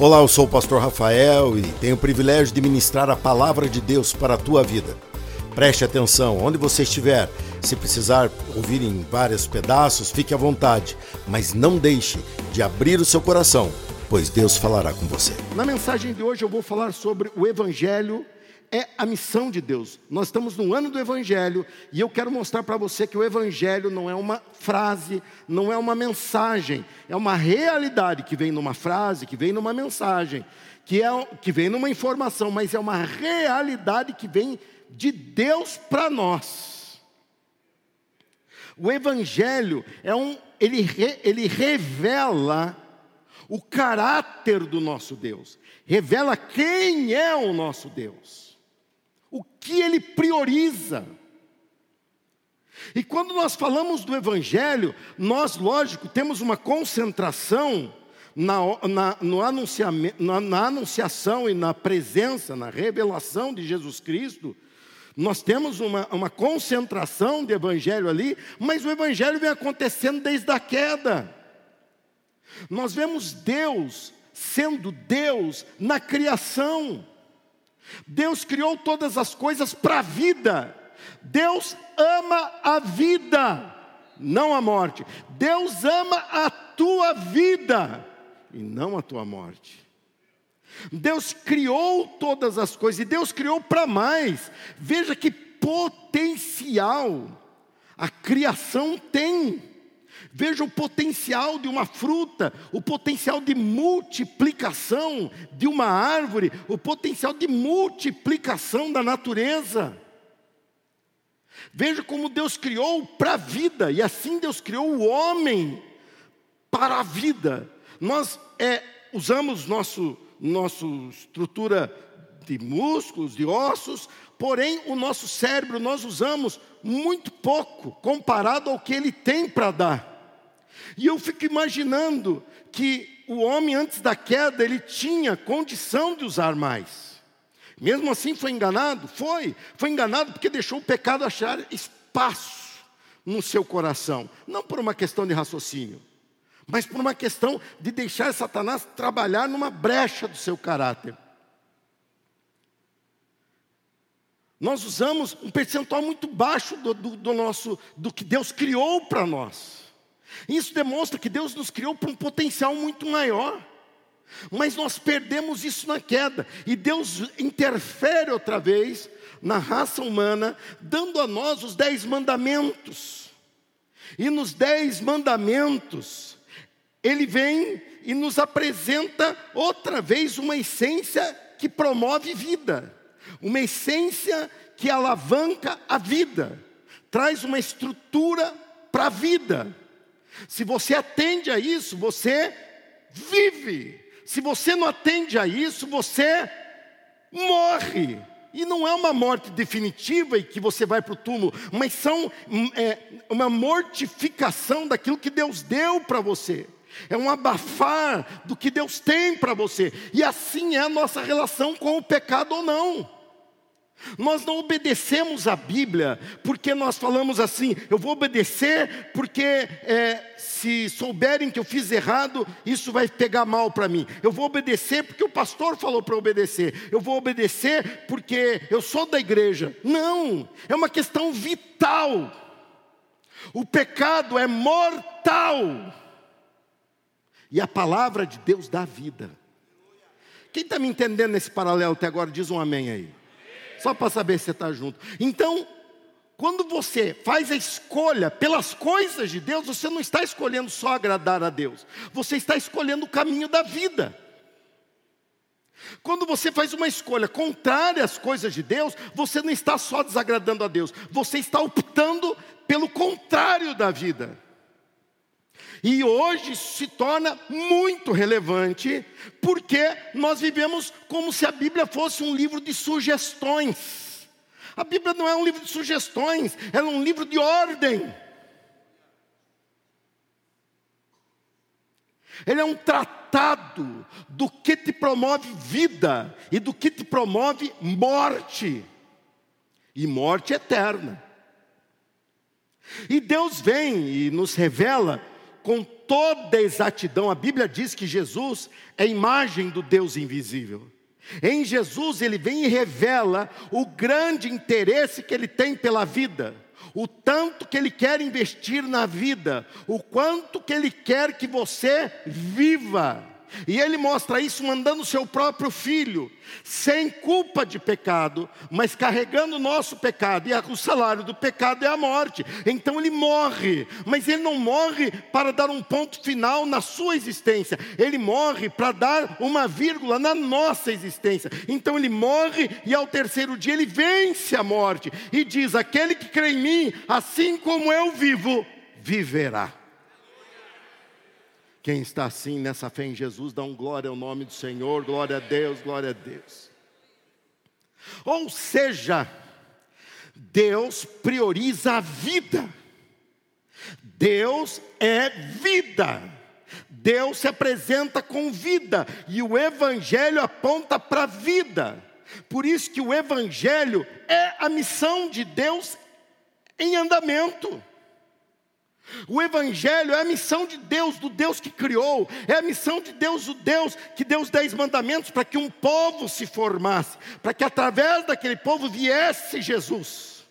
Olá, eu sou o pastor Rafael e tenho o privilégio de ministrar a palavra de Deus para a tua vida. Preste atenção, onde você estiver, se precisar ouvir em vários pedaços, fique à vontade, mas não deixe de abrir o seu coração, pois Deus falará com você. Na mensagem de hoje eu vou falar sobre o Evangelho é a missão de Deus. Nós estamos no ano do Evangelho e eu quero mostrar para você que o Evangelho não é uma frase, não é uma mensagem, é uma realidade que vem numa frase, que vem numa mensagem, que, é, que vem numa informação, mas é uma realidade que vem de Deus para nós. O Evangelho é um, ele, ele revela o caráter do nosso Deus, revela quem é o nosso Deus que ele prioriza. E quando nós falamos do Evangelho, nós, lógico, temos uma concentração na, na, na, na anunciação e na presença, na revelação de Jesus Cristo. Nós temos uma, uma concentração de Evangelho ali, mas o Evangelho vem acontecendo desde a queda. Nós vemos Deus sendo Deus na criação. Deus criou todas as coisas para a vida. Deus ama a vida, não a morte. Deus ama a tua vida e não a tua morte. Deus criou todas as coisas e Deus criou para mais. Veja que potencial a criação tem. Veja o potencial de uma fruta, o potencial de multiplicação de uma árvore, o potencial de multiplicação da natureza. Veja como Deus criou para a vida, e assim Deus criou o homem para a vida. Nós é, usamos nosso, nossa estrutura de músculos, de ossos, porém o nosso cérebro nós usamos muito pouco comparado ao que ele tem para dar. E eu fico imaginando que o homem antes da queda ele tinha condição de usar mais. Mesmo assim foi enganado? Foi. Foi enganado porque deixou o pecado achar espaço no seu coração, não por uma questão de raciocínio, mas por uma questão de deixar Satanás trabalhar numa brecha do seu caráter. Nós usamos um percentual muito baixo do, do, do nosso, do que Deus criou para nós. Isso demonstra que Deus nos criou para um potencial muito maior. Mas nós perdemos isso na queda, e Deus interfere outra vez na raça humana, dando a nós os dez mandamentos. E nos dez mandamentos, Ele vem e nos apresenta outra vez uma essência que promove vida, uma essência que alavanca a vida, traz uma estrutura para a vida. Se você atende a isso, você vive. Se você não atende a isso, você morre. E não é uma morte definitiva e que você vai para o túmulo, mas são é, uma mortificação daquilo que Deus deu para você. É um abafar do que Deus tem para você. E assim é a nossa relação com o pecado ou não. Nós não obedecemos a Bíblia porque nós falamos assim: eu vou obedecer porque é, se souberem que eu fiz errado, isso vai pegar mal para mim. Eu vou obedecer porque o pastor falou para obedecer. Eu vou obedecer porque eu sou da igreja. Não, é uma questão vital. O pecado é mortal. E a palavra de Deus dá vida. Quem está me entendendo nesse paralelo até agora, diz um amém aí. Só para saber se você está junto. Então, quando você faz a escolha pelas coisas de Deus, você não está escolhendo só agradar a Deus, você está escolhendo o caminho da vida. Quando você faz uma escolha contrária às coisas de Deus, você não está só desagradando a Deus, você está optando pelo contrário da vida. E hoje se torna muito relevante, porque nós vivemos como se a Bíblia fosse um livro de sugestões. A Bíblia não é um livro de sugestões, ela é um livro de ordem. Ele é um tratado do que te promove vida e do que te promove morte, e morte eterna. E Deus vem e nos revela com toda exatidão. A Bíblia diz que Jesus é imagem do Deus invisível. Em Jesus ele vem e revela o grande interesse que ele tem pela vida, o tanto que ele quer investir na vida, o quanto que ele quer que você viva. E ele mostra isso mandando seu próprio filho, sem culpa de pecado, mas carregando o nosso pecado, e o salário do pecado é a morte. Então ele morre, mas ele não morre para dar um ponto final na sua existência, ele morre para dar uma vírgula na nossa existência. Então ele morre e ao terceiro dia ele vence a morte e diz: Aquele que crê em mim, assim como eu vivo, viverá. Quem está assim nessa fé em Jesus, dá um glória ao nome do Senhor, glória a Deus, glória a Deus. Ou seja, Deus prioriza a vida. Deus é vida. Deus se apresenta com vida e o evangelho aponta para a vida. Por isso que o evangelho é a missão de Deus em andamento. O Evangelho é a missão de Deus, do Deus que criou, é a missão de Deus, o Deus que deu os dez mandamentos para que um povo se formasse, para que através daquele povo viesse Jesus.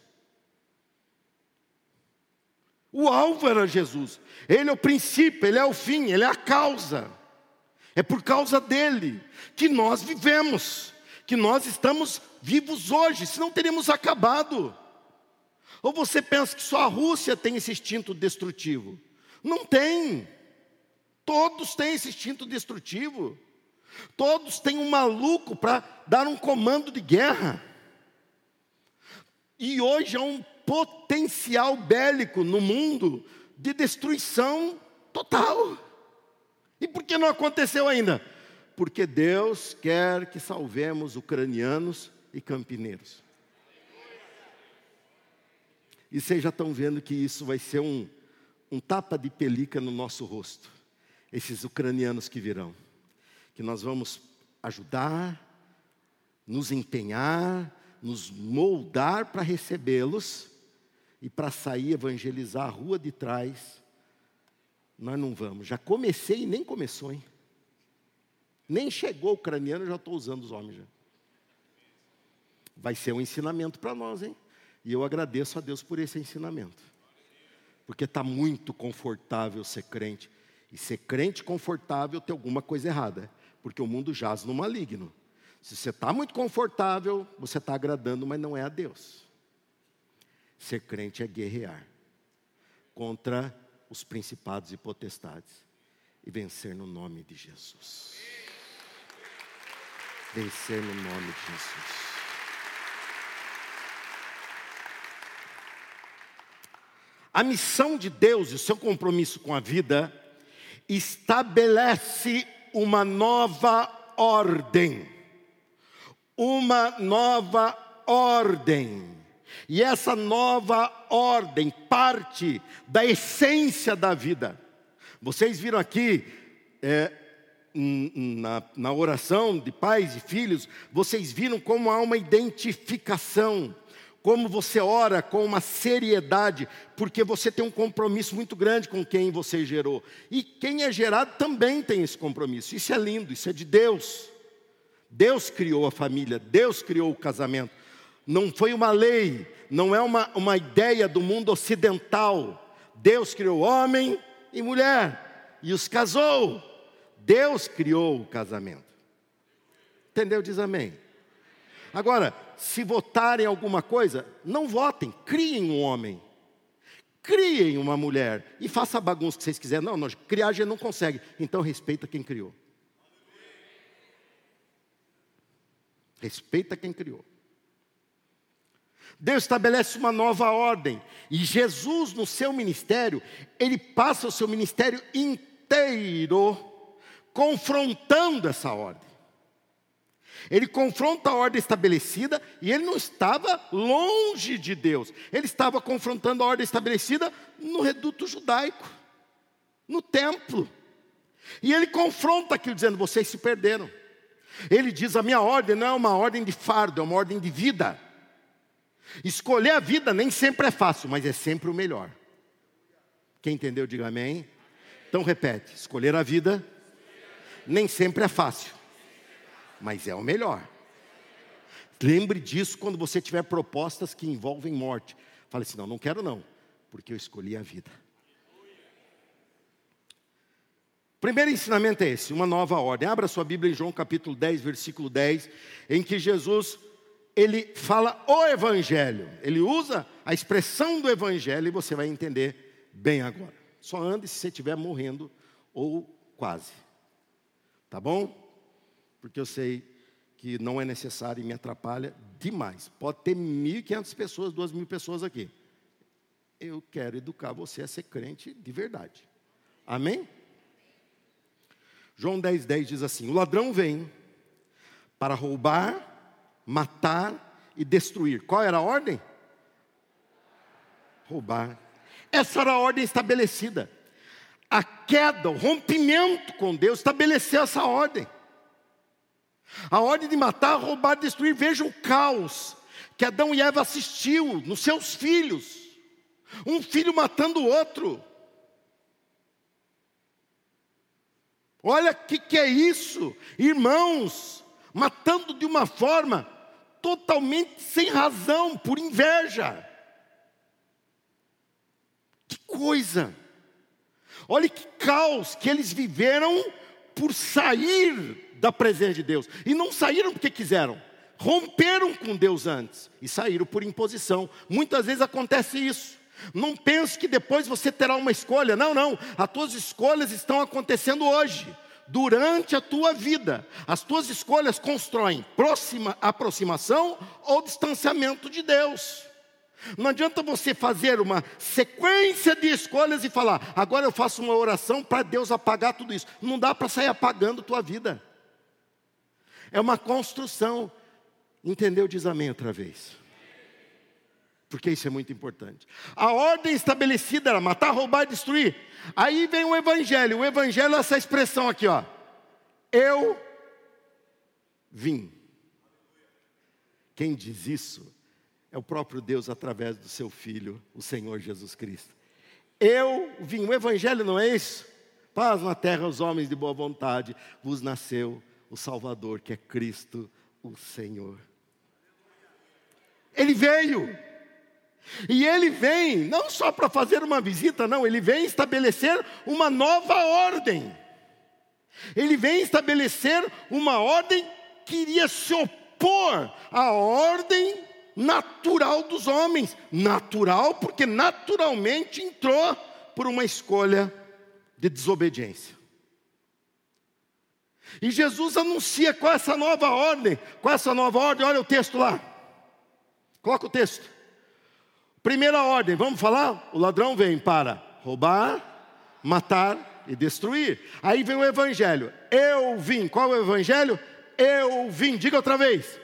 O alvo era Jesus, ele é o princípio, ele é o fim, ele é a causa, é por causa dele que nós vivemos, que nós estamos vivos hoje, senão teríamos acabado. Ou você pensa que só a Rússia tem esse instinto destrutivo? Não tem. Todos têm esse instinto destrutivo. Todos têm um maluco para dar um comando de guerra. E hoje há um potencial bélico no mundo de destruição total. E por que não aconteceu ainda? Porque Deus quer que salvemos ucranianos e campineiros. E vocês já estão vendo que isso vai ser um, um tapa de pelica no nosso rosto. Esses ucranianos que virão. Que nós vamos ajudar, nos empenhar, nos moldar para recebê-los e para sair evangelizar a rua de trás. Nós não vamos. Já comecei e nem começou, hein? Nem chegou o ucraniano, já estou usando os homens já. Vai ser um ensinamento para nós, hein? E eu agradeço a Deus por esse ensinamento. Porque está muito confortável ser crente. E ser crente confortável tem alguma coisa errada. Porque o mundo jaz no maligno. Se você está muito confortável, você está agradando, mas não é a Deus. Ser crente é guerrear contra os principados e potestades e vencer no nome de Jesus. Vencer no nome de Jesus. A missão de Deus e o seu compromisso com a vida estabelece uma nova ordem. Uma nova ordem. E essa nova ordem parte da essência da vida. Vocês viram aqui, é, na, na oração de pais e filhos, vocês viram como há uma identificação como você ora com uma seriedade, porque você tem um compromisso muito grande com quem você gerou. E quem é gerado também tem esse compromisso. Isso é lindo, isso é de Deus. Deus criou a família, Deus criou o casamento. Não foi uma lei, não é uma, uma ideia do mundo ocidental. Deus criou homem e mulher e os casou. Deus criou o casamento. Entendeu? Diz amém. Agora, se votarem alguma coisa, não votem, criem um homem. Criem uma mulher e faça a bagunça que vocês quiserem. Não, não, criar a gente não consegue. Então respeita quem criou. Respeita quem criou. Deus estabelece uma nova ordem. E Jesus, no seu ministério, ele passa o seu ministério inteiro confrontando essa ordem. Ele confronta a ordem estabelecida e ele não estava longe de Deus. Ele estava confrontando a ordem estabelecida no reduto judaico, no templo. E ele confronta aquilo dizendo: vocês se perderam. Ele diz: a minha ordem não é uma ordem de fardo, é uma ordem de vida. Escolher a vida nem sempre é fácil, mas é sempre o melhor. Quem entendeu, diga amém. Então repete: escolher a vida nem sempre é fácil, mas é o melhor. Lembre disso quando você tiver propostas que envolvem morte. Fale assim: não, não quero não, porque eu escolhi a vida. Primeiro ensinamento é esse, uma nova ordem. Abra sua Bíblia em João capítulo 10, versículo 10, em que Jesus ele fala o evangelho. Ele usa a expressão do evangelho e você vai entender bem agora. Só ande se você estiver morrendo ou quase. Tá bom? Porque eu sei que não é necessário e me atrapalha demais. Pode ter 1.500 pessoas, 2.000 pessoas aqui. Eu quero educar você a ser crente de verdade. Amém? João 10, 10 diz assim: O ladrão vem para roubar, matar e destruir. Qual era a ordem? Roubar. Essa era a ordem estabelecida. A queda, o rompimento com Deus estabeleceu essa ordem. A ordem de matar, roubar, destruir. Veja o caos que Adão e Eva assistiu nos seus filhos. Um filho matando o outro. Olha o que, que é isso, irmãos, matando de uma forma totalmente sem razão, por inveja. Que coisa! Olha que caos que eles viveram por sair da presença de Deus. E não saíram porque quiseram, romperam com Deus antes e saíram por imposição. Muitas vezes acontece isso. Não pense que depois você terá uma escolha. Não, não. As tuas escolhas estão acontecendo hoje, durante a tua vida. As tuas escolhas constroem próxima, aproximação ou distanciamento de Deus. Não adianta você fazer uma sequência de escolhas e falar, agora eu faço uma oração para Deus apagar tudo isso. Não dá para sair apagando tua vida. É uma construção. Entendeu? Diz amém outra vez porque isso é muito importante. A ordem estabelecida era matar, roubar e destruir. Aí vem o evangelho. O evangelho é essa expressão aqui, ó. Eu vim. Quem diz isso é o próprio Deus através do seu filho, o Senhor Jesus Cristo. Eu vim. O evangelho não é isso? Paz na terra aos homens de boa vontade, vos nasceu o Salvador, que é Cristo, o Senhor. Ele veio. E ele vem não só para fazer uma visita, não, ele vem estabelecer uma nova ordem. Ele vem estabelecer uma ordem que iria se opor à ordem natural dos homens. Natural, porque naturalmente entrou por uma escolha de desobediência. E Jesus anuncia é essa nova ordem. É essa nova ordem? Olha o texto lá. Coloca o texto. Primeira ordem, vamos falar? O ladrão vem para roubar, matar e destruir. Aí vem o evangelho. Eu vim. Qual é o evangelho? Eu vim. Diga outra vez.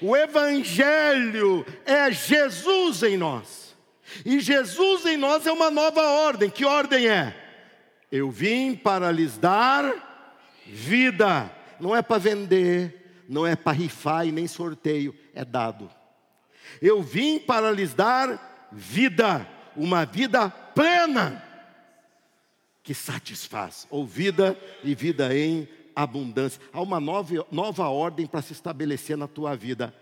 O evangelho é Jesus em nós. E Jesus em nós é uma nova ordem. Que ordem é? Eu vim para lhes dar vida. Não é para vender, não é para rifar e nem sorteio, é dado. Eu vim para lhes dar vida, uma vida plena, que satisfaz, ou vida e vida em abundância. Há uma nova, nova ordem para se estabelecer na tua vida.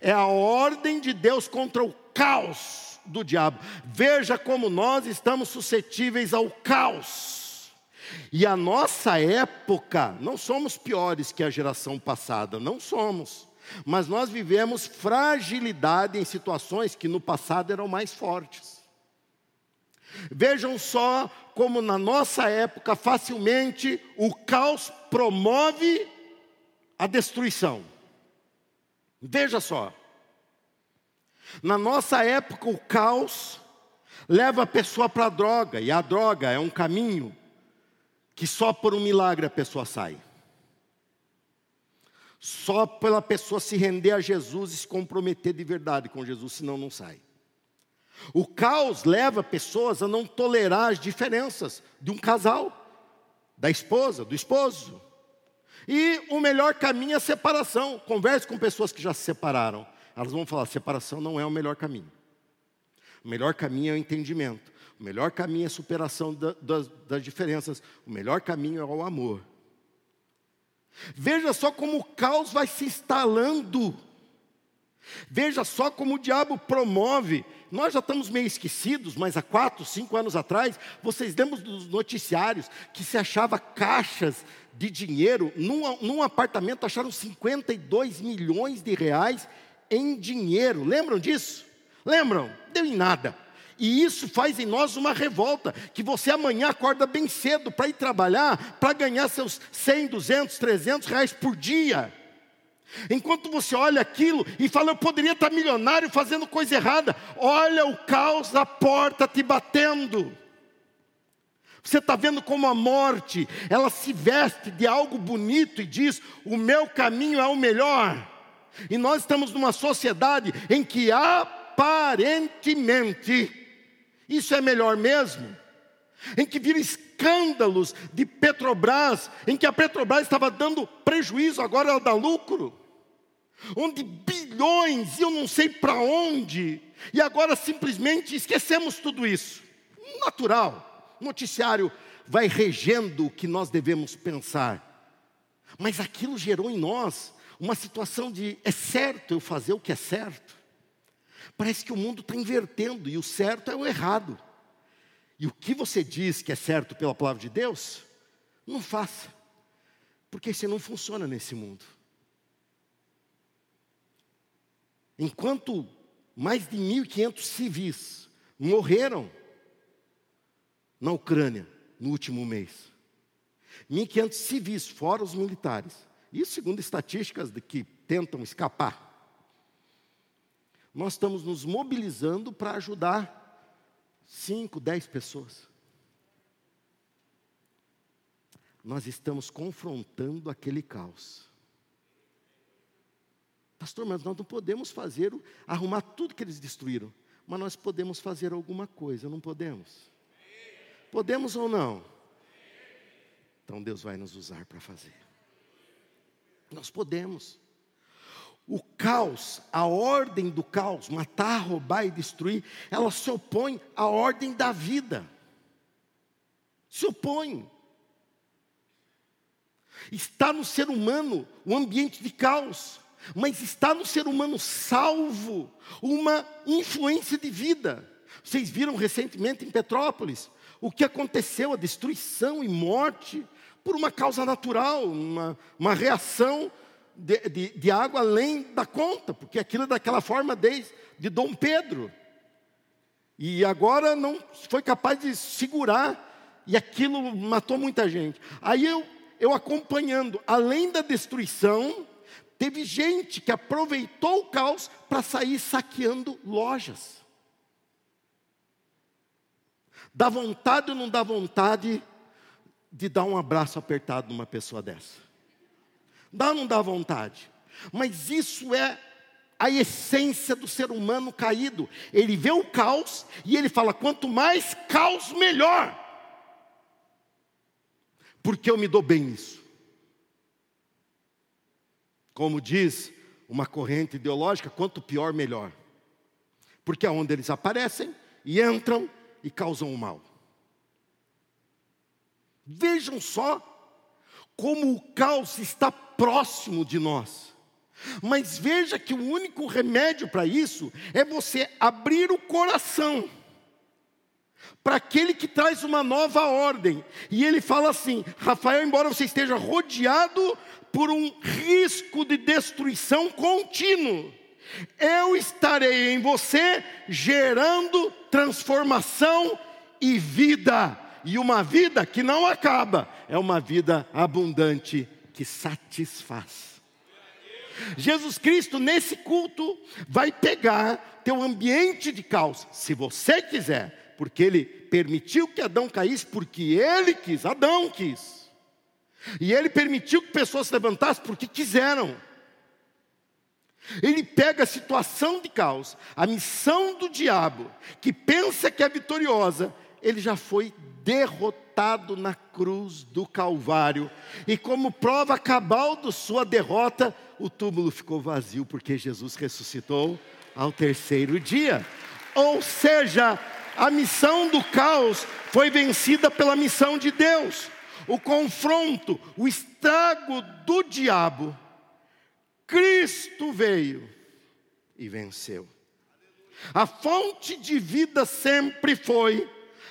É a ordem de Deus contra o caos do diabo. Veja como nós estamos suscetíveis ao caos. E a nossa época, não somos piores que a geração passada, não somos. Mas nós vivemos fragilidade em situações que no passado eram mais fortes. Vejam só como na nossa época facilmente o caos promove a destruição. Veja só. Na nossa época o caos leva a pessoa para a droga, e a droga é um caminho que só por um milagre a pessoa sai. Só pela pessoa se render a Jesus e se comprometer de verdade com Jesus, senão não sai. O caos leva pessoas a não tolerar as diferenças de um casal, da esposa, do esposo. E o melhor caminho é a separação. Converse com pessoas que já se separaram. Elas vão falar: separação não é o melhor caminho. O melhor caminho é o entendimento. O melhor caminho é a superação da, das, das diferenças. O melhor caminho é o amor. Veja só como o caos vai se instalando. Veja só como o diabo promove. Nós já estamos meio esquecidos, mas há quatro, cinco anos atrás, vocês lembram dos noticiários que se achava caixas de dinheiro. Num, num apartamento acharam 52 milhões de reais em dinheiro. Lembram disso? Lembram? Deu em nada. E isso faz em nós uma revolta, que você amanhã acorda bem cedo para ir trabalhar, para ganhar seus 100, 200, 300 reais por dia. Enquanto você olha aquilo e fala, eu poderia estar milionário fazendo coisa errada, olha o caos à porta te batendo. Você está vendo como a morte, ela se veste de algo bonito e diz: o meu caminho é o melhor. E nós estamos numa sociedade em que aparentemente isso é melhor mesmo? Em que vira escândalos de Petrobras, em que a Petrobras estava dando prejuízo, agora ela dá lucro. Onde bilhões, e eu não sei para onde, e agora simplesmente esquecemos tudo isso. Natural, noticiário vai regendo o que nós devemos pensar. Mas aquilo gerou em nós uma situação de é certo eu fazer o que é certo. Parece que o mundo está invertendo e o certo é o errado. E o que você diz que é certo pela palavra de Deus, não faça, porque isso não funciona nesse mundo. Enquanto mais de 1.500 civis morreram na Ucrânia no último mês, 1.500 civis, fora os militares, isso segundo estatísticas de que tentam escapar nós estamos nos mobilizando para ajudar 5, 10 pessoas. Nós estamos confrontando aquele caos. Pastor, mas nós não podemos fazer, arrumar tudo que eles destruíram. Mas nós podemos fazer alguma coisa, não podemos? Podemos ou não? Então Deus vai nos usar para fazer. Nós podemos. O caos, a ordem do caos, matar, roubar e destruir, ela se opõe à ordem da vida. Se opõe. Está no ser humano o ambiente de caos, mas está no ser humano salvo uma influência de vida. Vocês viram recentemente em Petrópolis o que aconteceu, a destruição e morte por uma causa natural, uma, uma reação de, de, de água além da conta, porque aquilo é daquela forma desde de Dom Pedro. E agora não foi capaz de segurar, e aquilo matou muita gente. Aí eu, eu acompanhando, além da destruição, teve gente que aproveitou o caos para sair saqueando lojas. Dá vontade ou não dá vontade de dar um abraço apertado numa pessoa dessa? Dá ou não dá vontade? Mas isso é a essência do ser humano caído. Ele vê o caos e ele fala: quanto mais caos, melhor. Porque eu me dou bem nisso. Como diz uma corrente ideológica, quanto pior, melhor. Porque é onde eles aparecem e entram e causam o mal. Vejam só como o caos está próximo de nós. Mas veja que o único remédio para isso é você abrir o coração para aquele que traz uma nova ordem. E ele fala assim: Rafael, embora você esteja rodeado por um risco de destruição contínuo, eu estarei em você gerando transformação e vida. E uma vida que não acaba, é uma vida abundante que satisfaz. Jesus Cristo, nesse culto, vai pegar teu ambiente de caos, se você quiser, porque ele permitiu que Adão caísse, porque ele quis, Adão quis. E ele permitiu que pessoas se levantassem porque quiseram. Ele pega a situação de caos, a missão do diabo, que pensa que é vitoriosa, ele já foi derrotado na cruz do Calvário. E como prova cabal de sua derrota, o túmulo ficou vazio, porque Jesus ressuscitou ao terceiro dia. Ou seja, A missão do caos foi vencida pela missão de Deus. O confronto, o estrago do diabo, Cristo veio e venceu. A fonte de vida sempre foi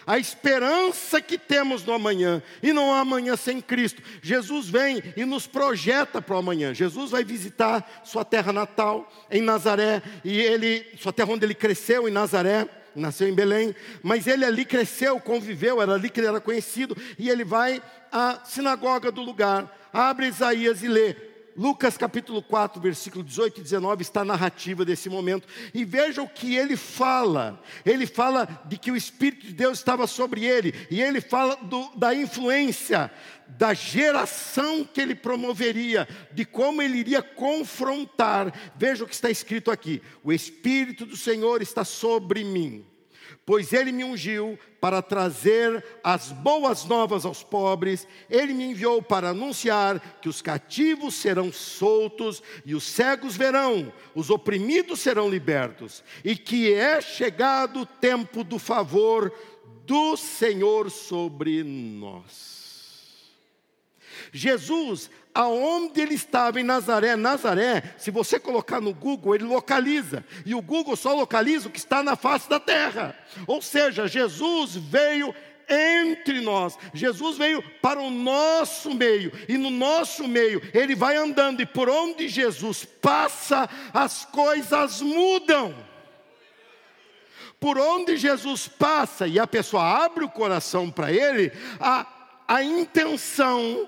a esperança que temos no amanhã, e não há amanhã sem Cristo. Jesus vem e nos projeta para o amanhã. Jesus vai visitar sua terra natal, em Nazaré, e ele, sua terra onde ele cresceu, em Nazaré, nasceu em Belém, mas ele ali cresceu, conviveu, era ali que ele era conhecido, e ele vai à sinagoga do lugar, abre Isaías e lê: Lucas capítulo 4, versículo 18 e 19 está a narrativa desse momento. E veja o que ele fala. Ele fala de que o Espírito de Deus estava sobre ele. E ele fala do, da influência, da geração que ele promoveria, de como ele iria confrontar. Veja o que está escrito aqui: O Espírito do Senhor está sobre mim pois ele me ungiu para trazer as boas novas aos pobres, ele me enviou para anunciar que os cativos serão soltos e os cegos verão, os oprimidos serão libertos, e que é chegado o tempo do favor do Senhor sobre nós. Jesus, aonde ele estava em Nazaré, Nazaré, se você colocar no Google, ele localiza, e o Google só localiza o que está na face da terra. Ou seja, Jesus veio entre nós. Jesus veio para o nosso meio, e no nosso meio ele vai andando, e por onde Jesus passa, as coisas mudam. Por onde Jesus passa e a pessoa abre o coração para ele, a, a intenção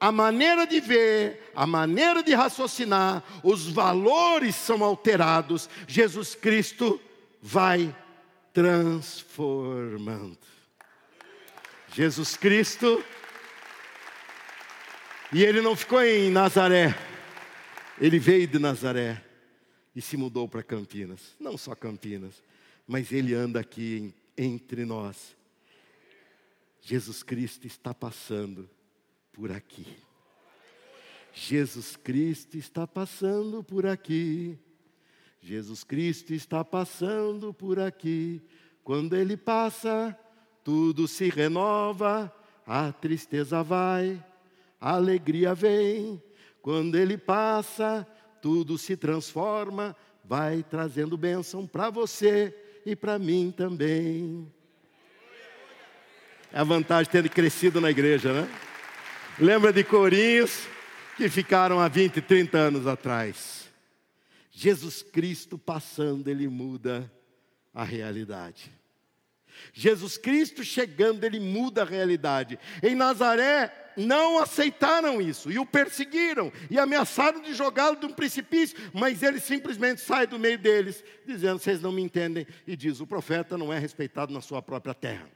a maneira de ver, a maneira de raciocinar, os valores são alterados, Jesus Cristo vai transformando. Jesus Cristo, e ele não ficou em Nazaré, ele veio de Nazaré e se mudou para Campinas. Não só Campinas, mas ele anda aqui entre nós. Jesus Cristo está passando por aqui. Jesus Cristo está passando por aqui. Jesus Cristo está passando por aqui. Quando ele passa, tudo se renova, a tristeza vai, a alegria vem. Quando ele passa, tudo se transforma, vai trazendo bênção para você e para mim também. É a vantagem de ter crescido na igreja, né? Lembra de Corinhos, que ficaram há 20, 30 anos atrás. Jesus Cristo passando, ele muda a realidade. Jesus Cristo chegando, ele muda a realidade. Em Nazaré, não aceitaram isso e o perseguiram e ameaçaram de jogá-lo de um precipício, mas ele simplesmente sai do meio deles, dizendo: Vocês não me entendem. E diz: O profeta não é respeitado na sua própria terra.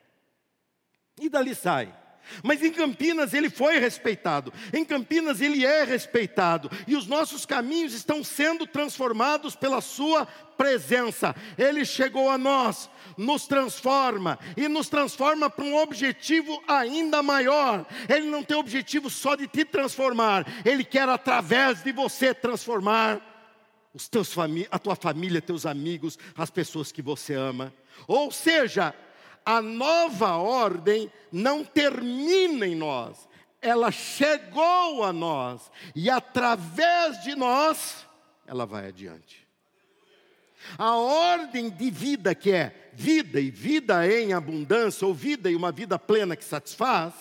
E dali sai. Mas em Campinas ele foi respeitado, em Campinas ele é respeitado, e os nossos caminhos estão sendo transformados pela Sua presença. Ele chegou a nós, nos transforma, e nos transforma para um objetivo ainda maior. Ele não tem objetivo só de te transformar, ele quer através de você transformar os teus a tua família, teus amigos, as pessoas que você ama. Ou seja, a nova ordem não termina em nós, ela chegou a nós e através de nós ela vai adiante. A ordem de vida que é vida e vida em abundância, ou vida e uma vida plena que satisfaz,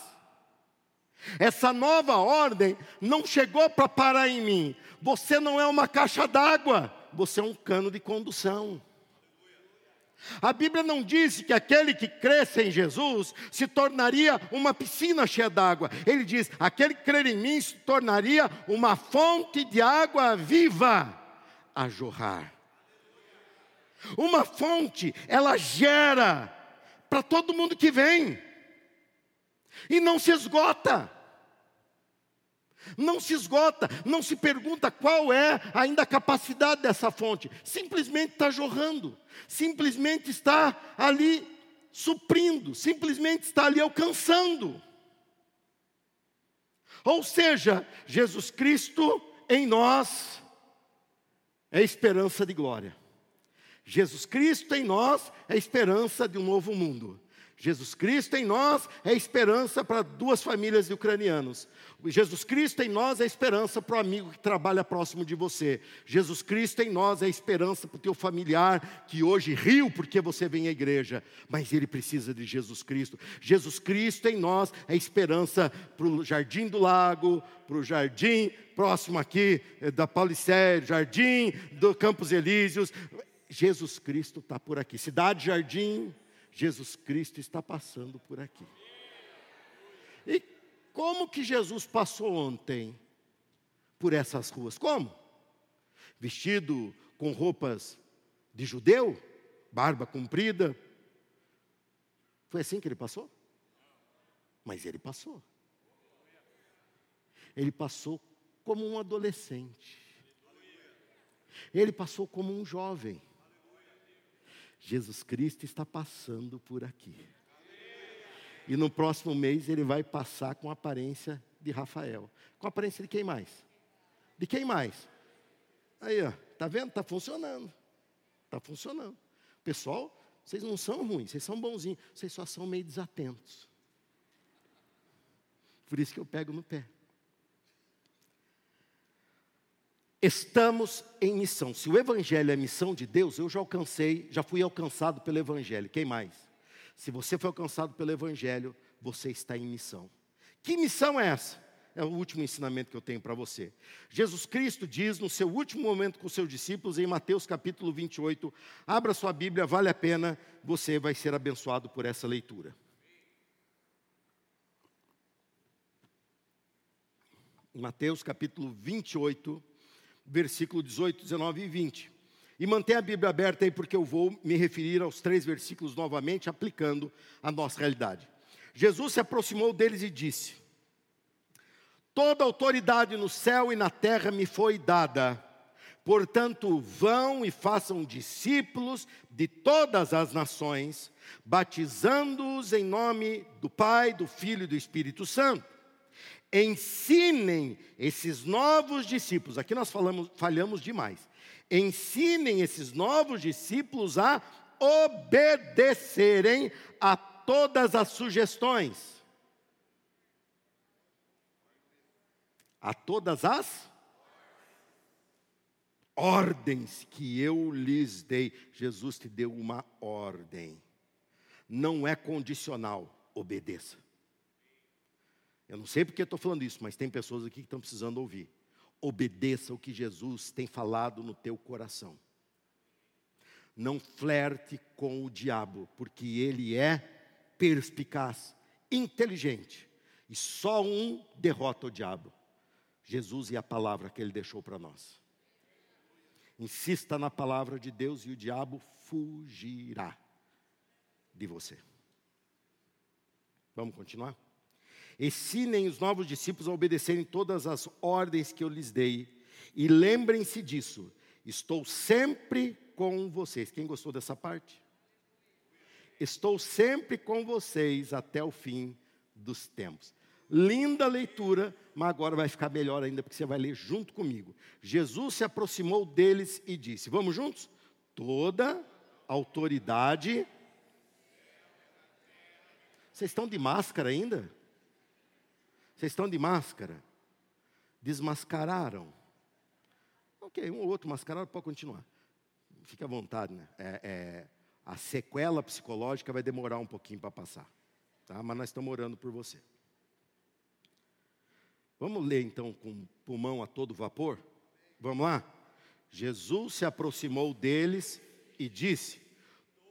essa nova ordem não chegou para parar em mim. Você não é uma caixa d'água, você é um cano de condução. A Bíblia não diz que aquele que cresce em Jesus se tornaria uma piscina cheia d'água. Ele diz: aquele que crer em mim se tornaria uma fonte de água viva a jorrar. Uma fonte, ela gera para todo mundo que vem e não se esgota. Não se esgota, não se pergunta qual é ainda a capacidade dessa fonte, simplesmente está jorrando, simplesmente está ali suprindo, simplesmente está ali alcançando. Ou seja, Jesus Cristo em nós é esperança de glória. Jesus Cristo em nós é esperança de um novo mundo. Jesus Cristo em nós é esperança para duas famílias de ucranianos. Jesus Cristo em nós é esperança para o amigo que trabalha próximo de você. Jesus Cristo em nós é esperança para o teu familiar que hoje riu porque você vem à igreja, mas ele precisa de Jesus Cristo. Jesus Cristo em nós é esperança para o Jardim do Lago, para o Jardim próximo aqui eh, da Paulicéia, Jardim do Campos Elíseos. Jesus Cristo está por aqui. Cidade Jardim, Jesus Cristo está passando por aqui. E como que Jesus passou ontem por essas ruas? Como? Vestido com roupas de judeu, barba comprida. Foi assim que ele passou? Mas ele passou. Ele passou como um adolescente. Ele passou como um jovem. Jesus Cristo está passando por aqui. E no próximo mês ele vai passar com a aparência de Rafael. Com a aparência de quem mais? De quem mais? Aí, ó, tá vendo? Tá funcionando. Tá funcionando. Pessoal, vocês não são ruins, vocês são bonzinhos, vocês só são meio desatentos. Por isso que eu pego no pé. Estamos em missão. Se o Evangelho é missão de Deus, eu já alcancei, já fui alcançado pelo Evangelho. Quem mais? Se você foi alcançado pelo Evangelho, você está em missão. Que missão é essa? É o último ensinamento que eu tenho para você. Jesus Cristo diz no seu último momento com seus discípulos, em Mateus capítulo 28, abra sua Bíblia, vale a pena, você vai ser abençoado por essa leitura. Mateus capítulo 28, versículo 18, 19 e 20. E mantenha a Bíblia aberta aí, porque eu vou me referir aos três versículos novamente, aplicando a nossa realidade. Jesus se aproximou deles e disse: Toda autoridade no céu e na terra me foi dada. Portanto, vão e façam discípulos de todas as nações, batizando-os em nome do Pai, do Filho e do Espírito Santo ensinem esses novos discípulos, aqui nós falamos, falhamos demais, ensinem esses novos discípulos a obedecerem a todas as sugestões, a todas as ordens que eu lhes dei. Jesus te deu uma ordem, não é condicional, obedeça. Eu não sei porque estou falando isso, mas tem pessoas aqui que estão precisando ouvir. Obedeça o que Jesus tem falado no teu coração. Não flerte com o diabo, porque ele é perspicaz, inteligente. E só um derrota o diabo: Jesus e a palavra que ele deixou para nós. Insista na palavra de Deus e o diabo fugirá de você. Vamos continuar? Ensinem os novos discípulos a obedecerem todas as ordens que eu lhes dei. E lembrem-se disso. Estou sempre com vocês. Quem gostou dessa parte? Estou sempre com vocês até o fim dos tempos. Linda leitura, mas agora vai ficar melhor ainda porque você vai ler junto comigo. Jesus se aproximou deles e disse: Vamos juntos? Toda autoridade. Vocês estão de máscara ainda? Vocês estão de máscara? Desmascararam. Ok, um ou outro mascarado pode continuar. Fique à vontade, né? É, é, a sequela psicológica vai demorar um pouquinho para passar. Tá? Mas nós estamos orando por você. Vamos ler então com pulmão a todo vapor? Vamos lá? Jesus se aproximou deles e disse: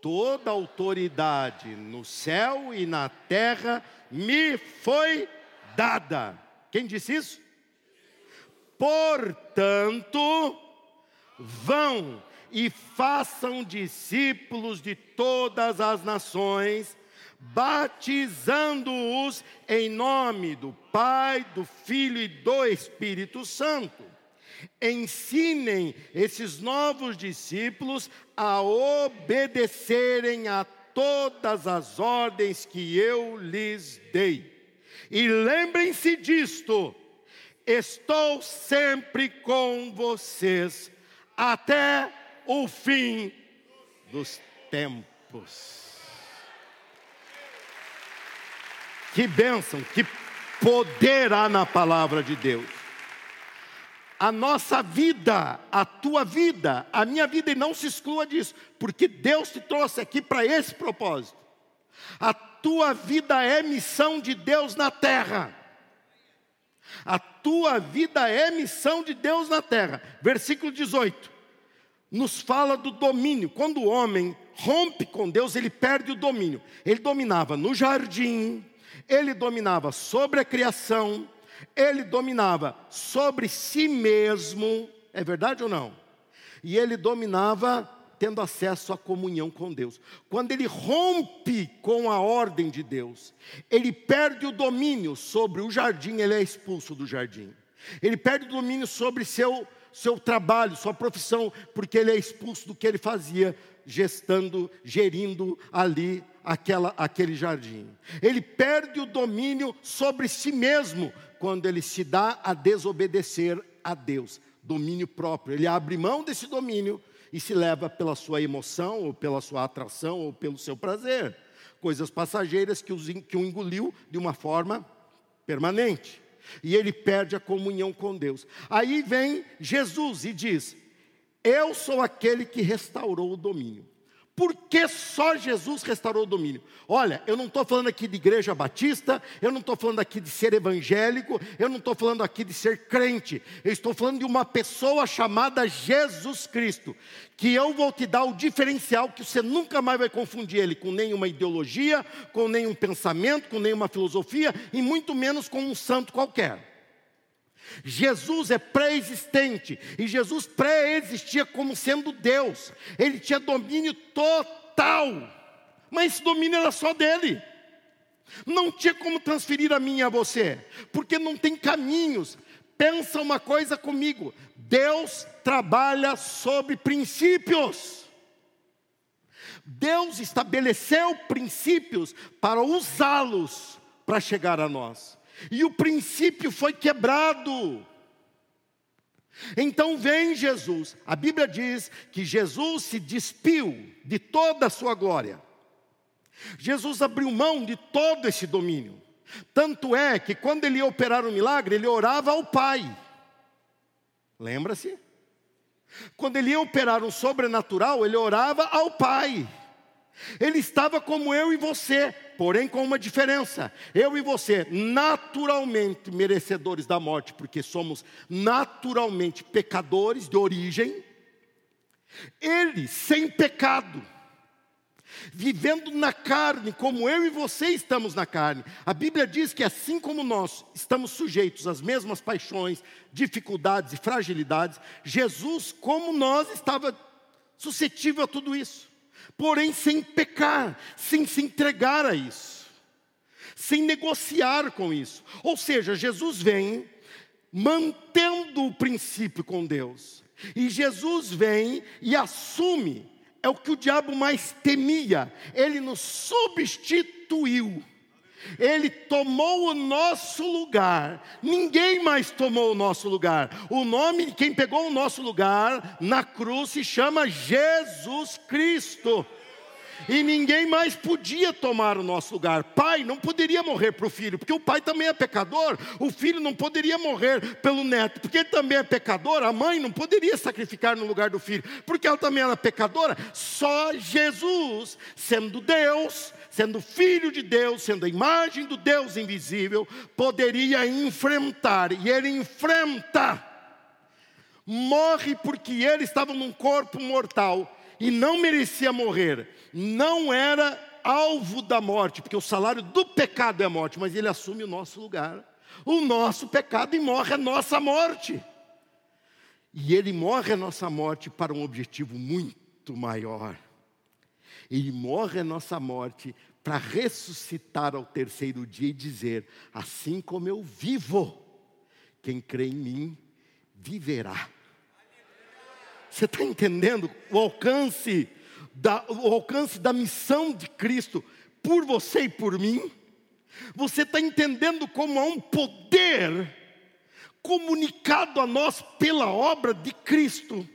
Toda autoridade no céu e na terra me foi dada. Quem disse isso? Portanto, vão e façam discípulos de todas as nações, batizando-os em nome do Pai, do Filho e do Espírito Santo. Ensinem esses novos discípulos a obedecerem a todas as ordens que eu lhes dei. E lembrem-se disto: estou sempre com vocês até o fim dos tempos. Que bênção, que poder há na palavra de Deus. A nossa vida, a tua vida, a minha vida, e não se exclua disso, porque Deus te trouxe aqui para esse propósito. A tua vida é missão de Deus na terra. A tua vida é missão de Deus na terra. Versículo 18 nos fala do domínio. Quando o homem rompe com Deus, ele perde o domínio. Ele dominava no jardim, ele dominava sobre a criação, ele dominava sobre si mesmo. É verdade ou não? E ele dominava tendo acesso à comunhão com Deus. Quando ele rompe com a ordem de Deus, ele perde o domínio sobre o jardim, ele é expulso do jardim. Ele perde o domínio sobre seu seu trabalho, sua profissão, porque ele é expulso do que ele fazia, gestando, gerindo ali aquela, aquele jardim. Ele perde o domínio sobre si mesmo quando ele se dá a desobedecer a Deus. Domínio próprio. Ele abre mão desse domínio e se leva pela sua emoção, ou pela sua atração, ou pelo seu prazer. Coisas passageiras que, os, que o engoliu de uma forma permanente e ele perde a comunhão com Deus. Aí vem Jesus e diz: Eu sou aquele que restaurou o domínio. Por que só Jesus restaurou o domínio? Olha, eu não estou falando aqui de igreja batista, eu não estou falando aqui de ser evangélico, eu não estou falando aqui de ser crente, eu estou falando de uma pessoa chamada Jesus Cristo, que eu vou te dar o diferencial que você nunca mais vai confundir ele com nenhuma ideologia, com nenhum pensamento, com nenhuma filosofia, e muito menos com um santo qualquer. Jesus é pré-existente e Jesus pré-existia como sendo Deus, ele tinha domínio total, mas esse domínio era só dele. Não tinha como transferir a mim e a você, porque não tem caminhos. Pensa uma coisa comigo: Deus trabalha sobre princípios. Deus estabeleceu princípios para usá-los para chegar a nós e o princípio foi quebrado. Então vem Jesus, a Bíblia diz que Jesus se despiu de toda a sua glória. Jesus abriu mão de todo esse domínio. Tanto é que quando ele ia operar um milagre, ele orava ao Pai. Lembra-se? Quando ele ia operar um sobrenatural, ele orava ao Pai. Ele estava como eu e você, porém com uma diferença. Eu e você, naturalmente merecedores da morte, porque somos naturalmente pecadores de origem. Ele, sem pecado, vivendo na carne, como eu e você estamos na carne. A Bíblia diz que assim como nós estamos sujeitos às mesmas paixões, dificuldades e fragilidades, Jesus, como nós, estava suscetível a tudo isso porém sem pecar, sem se entregar a isso, sem negociar com isso. Ou seja, Jesus vem mantendo o princípio com Deus, e Jesus vem e assume, é o que o diabo mais temia, ele nos substituiu. Ele tomou o nosso lugar, ninguém mais tomou o nosso lugar. O nome de quem pegou o nosso lugar na cruz se chama Jesus Cristo. E ninguém mais podia tomar o nosso lugar. Pai não poderia morrer para o filho, porque o pai também é pecador. O filho não poderia morrer pelo neto, porque ele também é pecador. A mãe não poderia sacrificar no lugar do filho, porque ela também era pecadora. Só Jesus, sendo Deus, sendo filho de Deus, sendo a imagem do Deus invisível, poderia enfrentar, e ele enfrenta. Morre porque ele estava num corpo mortal e não merecia morrer, não era alvo da morte, porque o salário do pecado é a morte, mas ele assume o nosso lugar, o nosso pecado e morre a nossa morte. E ele morre a nossa morte para um objetivo muito maior. Ele morre a nossa morte para ressuscitar ao terceiro dia e dizer: Assim como eu vivo, quem crê em mim viverá. Você está entendendo o alcance, da, o alcance da missão de Cristo por você e por mim? Você está entendendo como há um poder comunicado a nós pela obra de Cristo?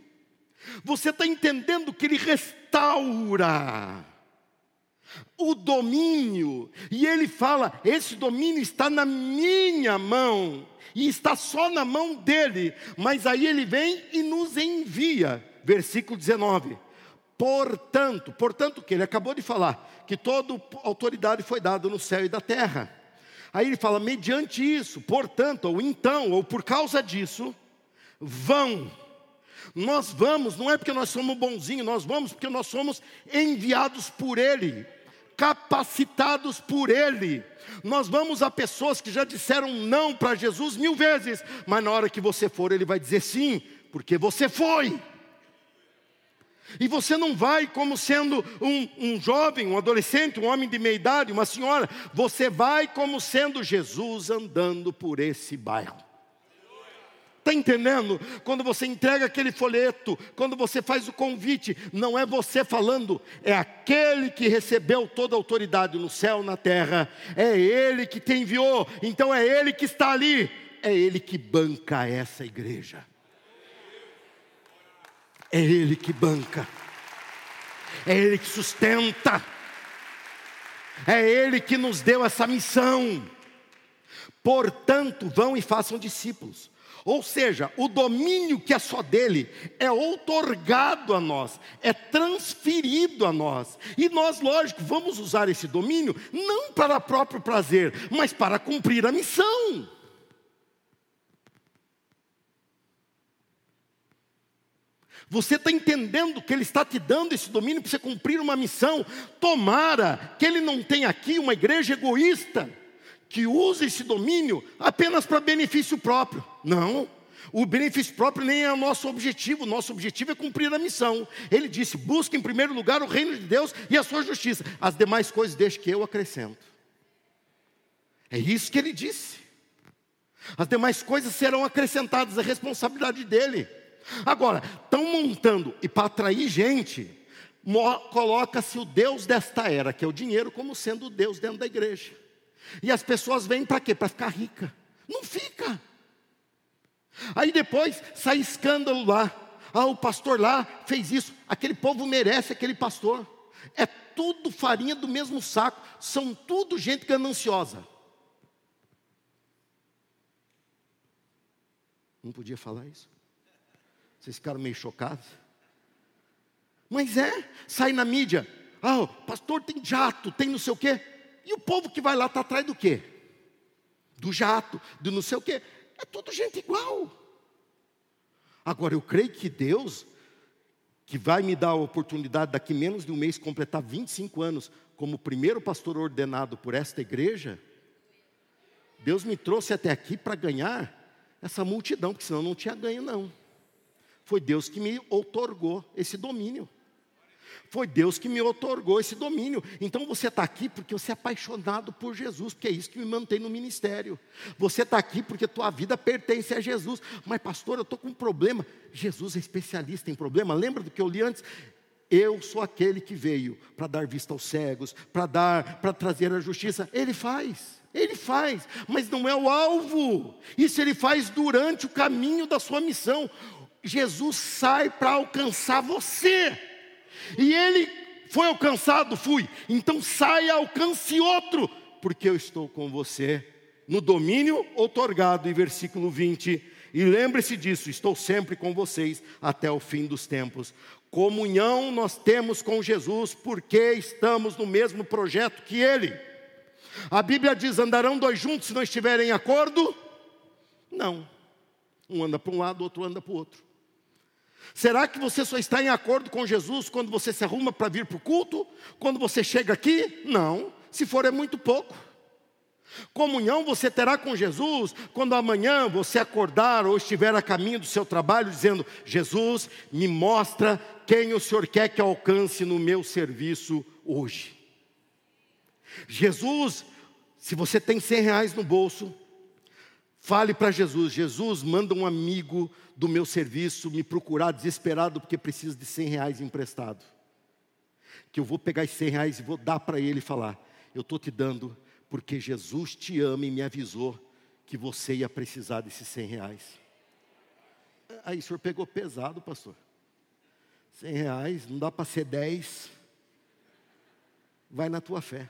Você está entendendo que Ele restaura o domínio, e Ele fala: esse domínio está na minha mão, e está só na mão dele, mas aí Ele vem e nos envia. Versículo 19. Portanto, portanto que ele acabou de falar que toda autoridade foi dada no céu e da terra. Aí ele fala, mediante isso, portanto, ou então, ou por causa disso, vão. Nós vamos, não é porque nós somos bonzinhos, nós vamos porque nós somos enviados por Ele, capacitados por Ele. Nós vamos a pessoas que já disseram não para Jesus mil vezes, mas na hora que você for, Ele vai dizer sim, porque você foi. E você não vai como sendo um, um, jovem, um adolescente, um homem de meia idade, uma senhora. Você vai como sendo Jesus andando por esse bairro. Está entendendo? Quando você entrega aquele folheto, quando você faz o convite, não é você falando, é aquele que recebeu toda a autoridade no céu, na terra, é ele que te enviou, então é ele que está ali, é ele que banca essa igreja. É Ele que banca, é Ele que sustenta, é Ele que nos deu essa missão. Portanto, vão e façam discípulos. Ou seja, o domínio que é só dele é outorgado a nós, é transferido a nós. E nós, lógico, vamos usar esse domínio não para próprio prazer, mas para cumprir a missão. Você está entendendo que Ele está te dando esse domínio para você cumprir uma missão. Tomara que Ele não tenha aqui uma igreja egoísta que use esse domínio apenas para benefício próprio. Não. O benefício próprio nem é o nosso objetivo, o nosso objetivo é cumprir a missão. Ele disse: busque em primeiro lugar o reino de Deus e a sua justiça, as demais coisas deixe que eu acrescento. É isso que ele disse. As demais coisas serão acrescentadas, a responsabilidade dele. Agora, estão montando, e para atrair gente, coloca-se o Deus desta era, que é o dinheiro, como sendo o Deus dentro da igreja. E as pessoas vêm para quê? Para ficar rica. Não fica. Aí depois sai escândalo lá. Ah, o pastor lá fez isso. Aquele povo merece aquele pastor. É tudo farinha do mesmo saco. São tudo gente gananciosa. Não podia falar isso? Vocês ficaram meio chocados? Mas é, sai na mídia. Ah, o pastor tem jato, tem não sei o quê. E o povo que vai lá está atrás do quê? Do jato, do não sei o quê. É tudo gente igual. Agora, eu creio que Deus, que vai me dar a oportunidade daqui menos de um mês completar 25 anos como primeiro pastor ordenado por esta igreja, Deus me trouxe até aqui para ganhar essa multidão, porque senão não tinha ganho não. Foi Deus que me otorgou esse domínio. Foi Deus que me otorgou esse domínio. Então você está aqui porque você é apaixonado por Jesus, porque é isso que me mantém no ministério. Você está aqui porque tua vida pertence a Jesus. Mas, pastor, eu estou com um problema. Jesus é especialista em problema. Lembra do que eu li antes? Eu sou aquele que veio para dar vista aos cegos, para dar, para trazer a justiça. Ele faz. Ele faz, mas não é o alvo. Isso ele faz durante o caminho da sua missão. Jesus sai para alcançar você. E ele foi alcançado, fui. Então saia, alcance outro, porque eu estou com você no domínio outorgado, em versículo 20. E lembre-se disso, estou sempre com vocês até o fim dos tempos. Comunhão nós temos com Jesus, porque estamos no mesmo projeto que Ele. A Bíblia diz: andarão dois juntos se não estiverem em acordo? Não. Um anda para um lado, outro anda para o outro. Será que você só está em acordo com Jesus quando você se arruma para vir para o culto? Quando você chega aqui? Não. Se for, é muito pouco. Comunhão você terá com Jesus quando amanhã você acordar ou estiver a caminho do seu trabalho, dizendo: Jesus, me mostra quem o Senhor quer que alcance no meu serviço hoje. Jesus, se você tem cem reais no bolso, fale para Jesus: Jesus, manda um amigo do meu serviço me procurar desesperado porque precisa de 100 reais emprestado. Que eu vou pegar esses 100 reais e vou dar para ele e falar: Eu estou te dando porque Jesus te ama e me avisou que você ia precisar desses 100 reais. Aí o senhor pegou pesado, pastor. 100 reais, não dá para ser 10. Vai na tua fé.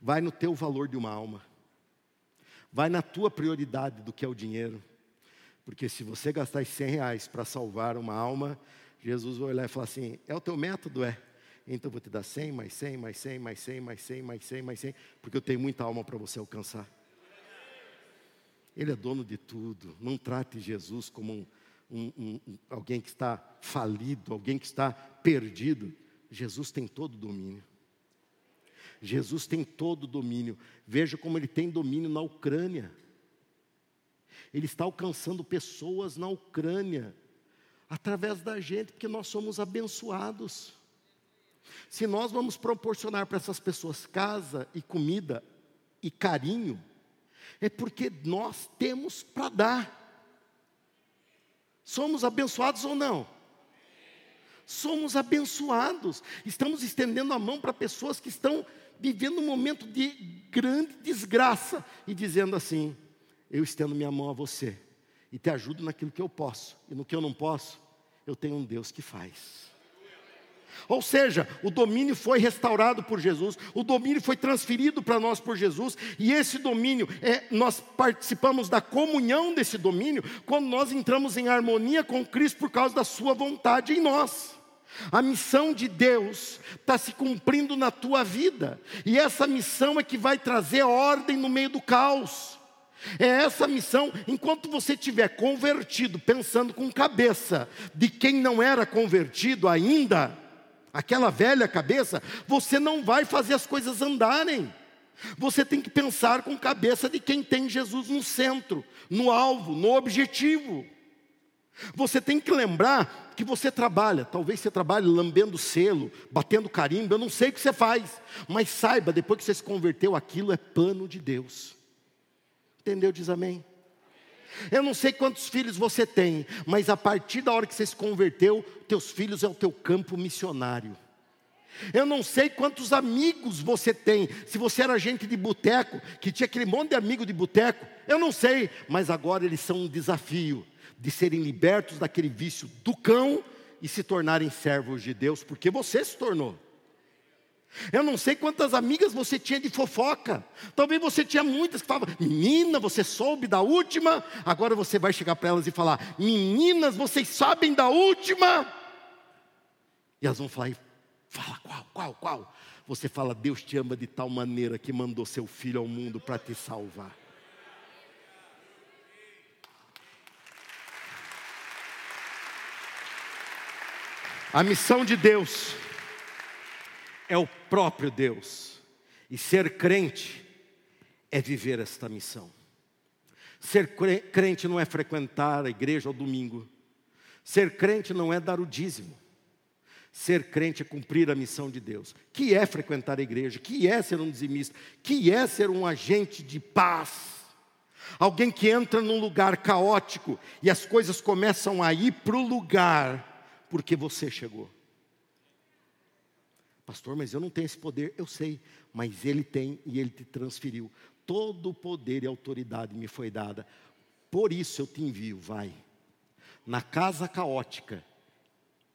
Vai no teu valor de uma alma. Vai na tua prioridade do que é o dinheiro. Porque se você gastar 100 reais para salvar uma alma, Jesus vai olhar e falar assim: é o teu método? É. Então eu vou te dar 100, mais 100, mais 100, mais 100, mais 100, mais 100, mais 100, porque eu tenho muita alma para você alcançar. Ele é dono de tudo. Não trate Jesus como um, um, um, alguém que está falido, alguém que está perdido. Jesus tem todo o domínio. Jesus tem todo o domínio. Veja como ele tem domínio na Ucrânia. Ele está alcançando pessoas na Ucrânia através da gente, porque nós somos abençoados. Se nós vamos proporcionar para essas pessoas casa e comida e carinho, é porque nós temos para dar. Somos abençoados ou não? Somos abençoados. Estamos estendendo a mão para pessoas que estão vivendo um momento de grande desgraça e dizendo assim: Eu estendo minha mão a você e te ajudo naquilo que eu posso, e no que eu não posso, eu tenho um Deus que faz. Ou seja, o domínio foi restaurado por Jesus, o domínio foi transferido para nós por Jesus, e esse domínio, é, nós participamos da comunhão desse domínio quando nós entramos em harmonia com Cristo por causa da Sua vontade em nós. A missão de Deus está se cumprindo na tua vida, e essa missão é que vai trazer ordem no meio do caos. É essa missão, enquanto você estiver convertido, pensando com cabeça de quem não era convertido ainda, aquela velha cabeça, você não vai fazer as coisas andarem. Você tem que pensar com cabeça de quem tem Jesus no centro, no alvo, no objetivo. Você tem que lembrar que você trabalha, talvez você trabalhe lambendo selo, batendo carimbo, eu não sei o que você faz, mas saiba, depois que você se converteu, aquilo é plano de Deus. Entendeu? Diz amém. Eu não sei quantos filhos você tem, mas a partir da hora que você se converteu, teus filhos é o teu campo missionário. Eu não sei quantos amigos você tem. Se você era gente de boteco, que tinha aquele monte de amigo de boteco, eu não sei, mas agora eles são um desafio de serem libertos daquele vício do cão e se tornarem servos de Deus, porque você se tornou. Eu não sei quantas amigas você tinha de fofoca. Talvez você tinha muitas que falavam: Menina, você soube da última. Agora você vai chegar para elas e falar: Meninas, vocês sabem da última. E elas vão falar: Fala qual, qual, qual? Você fala: Deus te ama de tal maneira que mandou seu filho ao mundo para te salvar. A missão de Deus é o próprio Deus. E ser crente é viver esta missão. Ser crente não é frequentar a igreja ao domingo. Ser crente não é dar o dízimo. Ser crente é cumprir a missão de Deus, que é frequentar a igreja, que é ser um dizimista, que é ser um agente de paz. Alguém que entra num lugar caótico e as coisas começam a ir para o lugar porque você chegou. Pastor, mas eu não tenho esse poder. Eu sei, mas Ele tem e Ele te transferiu. Todo o poder e autoridade me foi dada. Por isso eu te envio, vai, na casa caótica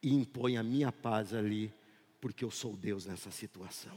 e impõe a minha paz ali, porque eu sou Deus nessa situação.